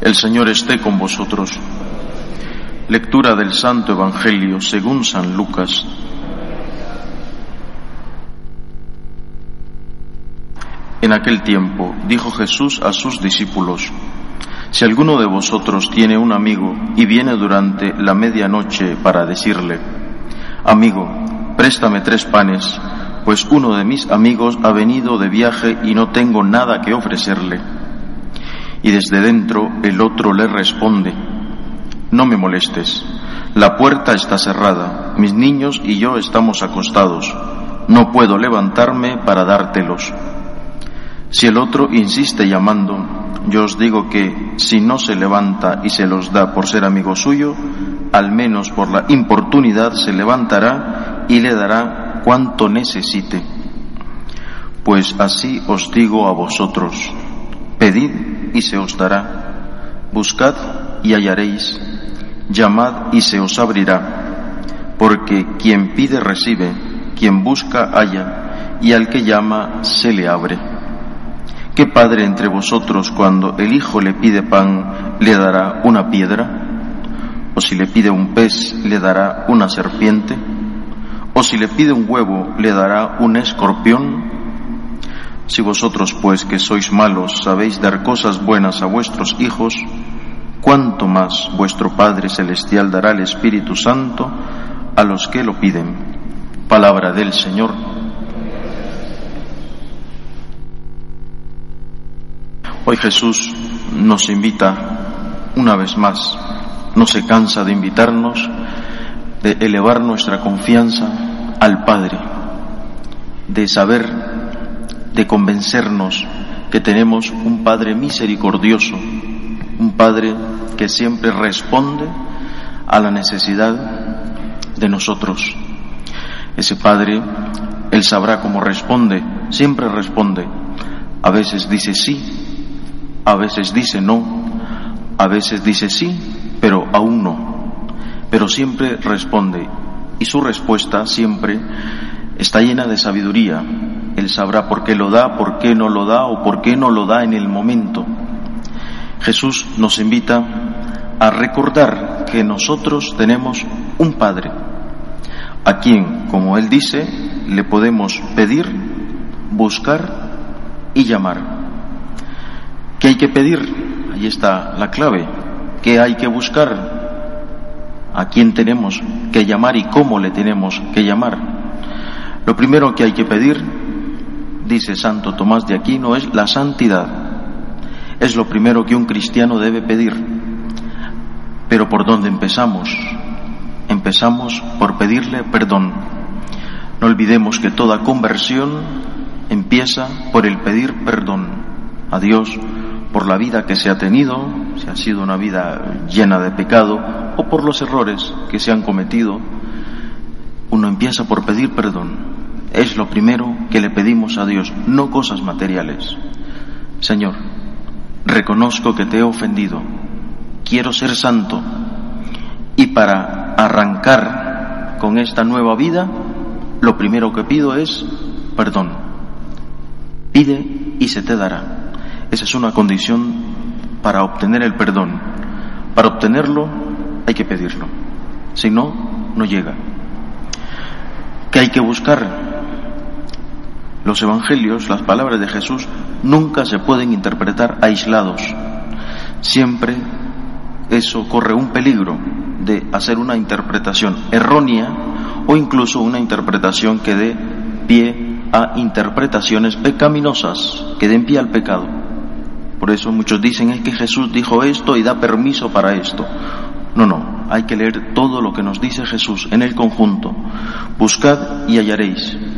El Señor esté con vosotros. Lectura del Santo Evangelio según San Lucas. En aquel tiempo dijo Jesús a sus discípulos, Si alguno de vosotros tiene un amigo y viene durante la medianoche para decirle, Amigo, préstame tres panes, pues uno de mis amigos ha venido de viaje y no tengo nada que ofrecerle y desde dentro el otro le responde, no me molestes, la puerta está cerrada, mis niños y yo estamos acostados, no puedo levantarme para dártelos. Si el otro insiste llamando, yo os digo que si no se levanta y se los da por ser amigo suyo, al menos por la importunidad se levantará y le dará cuanto necesite. Pues así os digo a vosotros, pedid y se os dará. Buscad y hallaréis. Llamad y se os abrirá. Porque quien pide recibe, quien busca halla, y al que llama se le abre. ¿Qué padre entre vosotros cuando el hijo le pide pan le dará una piedra? ¿O si le pide un pez le dará una serpiente? ¿O si le pide un huevo le dará un escorpión? Si vosotros, pues, que sois malos, sabéis dar cosas buenas a vuestros hijos, cuánto más vuestro Padre Celestial dará el Espíritu Santo a los que lo piden. Palabra del Señor. Hoy Jesús nos invita una vez más, no se cansa de invitarnos, de elevar nuestra confianza al Padre, de saber de convencernos que tenemos un Padre misericordioso, un Padre que siempre responde a la necesidad de nosotros. Ese Padre, Él sabrá cómo responde, siempre responde. A veces dice sí, a veces dice no, a veces dice sí, pero aún no. Pero siempre responde y su respuesta siempre está llena de sabiduría, él sabrá por qué lo da, por qué no lo da o por qué no lo da en el momento. Jesús nos invita a recordar que nosotros tenemos un Padre, a quien, como Él dice, le podemos pedir, buscar y llamar. ¿Qué hay que pedir? Ahí está la clave. ¿Qué hay que buscar? ¿A quién tenemos que llamar y cómo le tenemos que llamar? Lo primero que hay que pedir dice Santo Tomás de Aquino, es la santidad. Es lo primero que un cristiano debe pedir. Pero ¿por dónde empezamos? Empezamos por pedirle perdón. No olvidemos que toda conversión empieza por el pedir perdón a Dios por la vida que se ha tenido, si ha sido una vida llena de pecado, o por los errores que se han cometido. Uno empieza por pedir perdón es lo primero que le pedimos a Dios, no cosas materiales. Señor, reconozco que te he ofendido, quiero ser santo y para arrancar con esta nueva vida, lo primero que pido es perdón. Pide y se te dará. Esa es una condición para obtener el perdón. Para obtenerlo hay que pedirlo. Si no, no llega. ¿Qué hay que buscar? Los evangelios, las palabras de Jesús, nunca se pueden interpretar aislados. Siempre eso corre un peligro de hacer una interpretación errónea o incluso una interpretación que dé pie a interpretaciones pecaminosas, que den pie al pecado. Por eso muchos dicen es que Jesús dijo esto y da permiso para esto. No, no, hay que leer todo lo que nos dice Jesús en el conjunto. Buscad y hallaréis.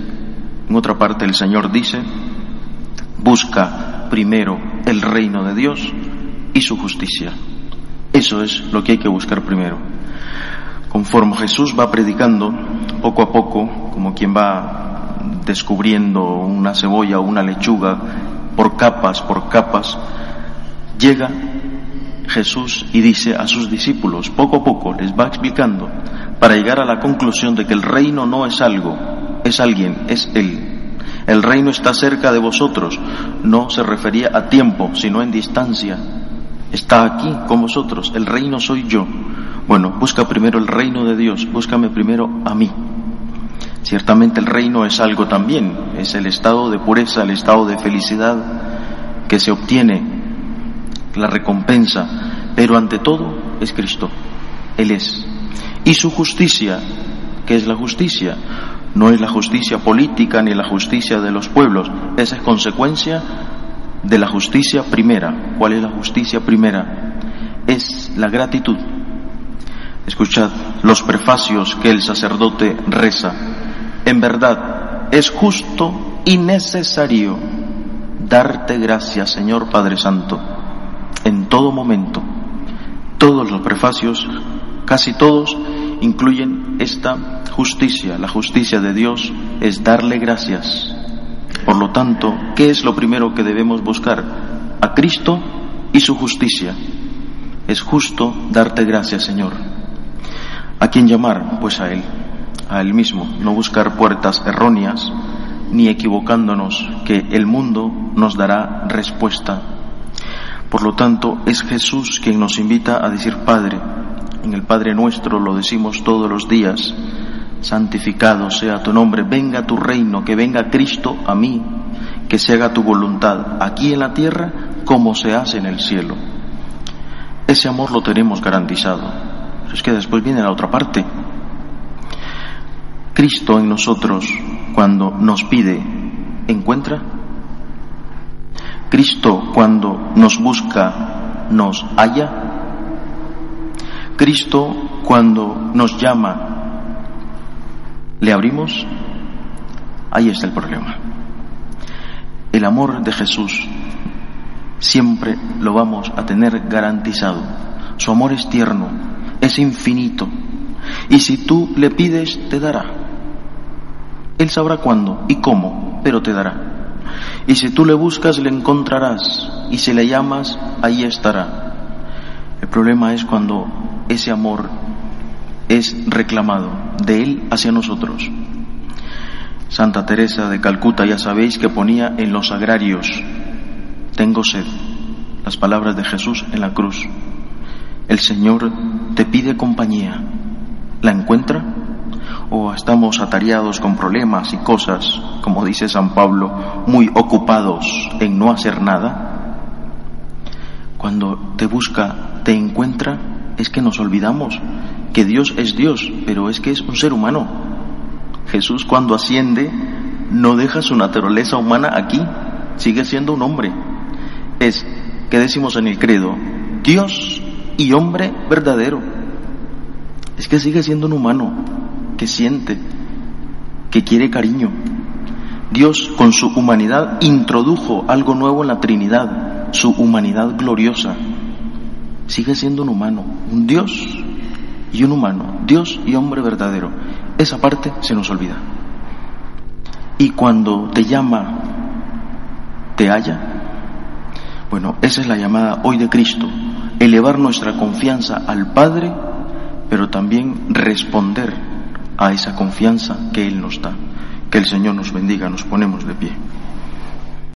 En otra parte el Señor dice, busca primero el reino de Dios y su justicia. Eso es lo que hay que buscar primero. Conforme Jesús va predicando, poco a poco, como quien va descubriendo una cebolla o una lechuga, por capas, por capas, llega Jesús y dice a sus discípulos, poco a poco les va explicando, para llegar a la conclusión de que el reino no es algo, es alguien, es Él. El reino está cerca de vosotros. No se refería a tiempo, sino en distancia. está aquí con vosotros, el reino soy yo. Bueno, busca primero el reino de Dios, búscame primero a mí. Ciertamente el reino es algo también, es el estado de pureza, el estado de felicidad que se obtiene, la recompensa, pero ante todo es Cristo, Él es. Y su justicia, ¿qué es la justicia? No es la justicia política ni la justicia de los pueblos, esa es consecuencia de la justicia primera. ¿Cuál es la justicia primera? Es la gratitud. Escuchad los prefacios que el sacerdote reza. En verdad, es justo y necesario darte gracias, Señor Padre Santo, en todo momento. Todos los prefacios, casi todos, incluyen esta justicia. La justicia de Dios es darle gracias. Por lo tanto, ¿qué es lo primero que debemos buscar? A Cristo y su justicia. Es justo darte gracias, Señor. ¿A quién llamar? Pues a Él, a Él mismo. No buscar puertas erróneas, ni equivocándonos, que el mundo nos dará respuesta. Por lo tanto, es Jesús quien nos invita a decir Padre. En el Padre nuestro lo decimos todos los días santificado sea tu nombre, venga tu reino, que venga Cristo a mí, que se haga tu voluntad aquí en la tierra como se hace en el cielo. Ese amor lo tenemos garantizado. Es que después viene la otra parte. Cristo en nosotros, cuando nos pide, encuentra. Cristo cuando nos busca, nos halla. Cristo cuando nos llama, ¿Le abrimos? Ahí está el problema. El amor de Jesús siempre lo vamos a tener garantizado. Su amor es tierno, es infinito. Y si tú le pides, te dará. Él sabrá cuándo y cómo, pero te dará. Y si tú le buscas, le encontrarás. Y si le llamas, ahí estará. El problema es cuando ese amor es reclamado de Él hacia nosotros. Santa Teresa de Calcuta ya sabéis que ponía en los agrarios, tengo sed, las palabras de Jesús en la cruz. El Señor te pide compañía, ¿la encuentra? ¿O estamos atareados con problemas y cosas, como dice San Pablo, muy ocupados en no hacer nada? Cuando te busca, te encuentra, es que nos olvidamos que Dios es Dios, pero es que es un ser humano. Jesús cuando asciende no deja su naturaleza humana aquí, sigue siendo un hombre. Es, que decimos en el credo? Dios y hombre verdadero. Es que sigue siendo un humano que siente, que quiere cariño. Dios con su humanidad introdujo algo nuevo en la Trinidad, su humanidad gloriosa. Sigue siendo un humano, un Dios y un humano, Dios y hombre verdadero. Esa parte se nos olvida. Y cuando te llama, te halla. Bueno, esa es la llamada hoy de Cristo, elevar nuestra confianza al Padre, pero también responder a esa confianza que Él nos da. Que el Señor nos bendiga, nos ponemos de pie.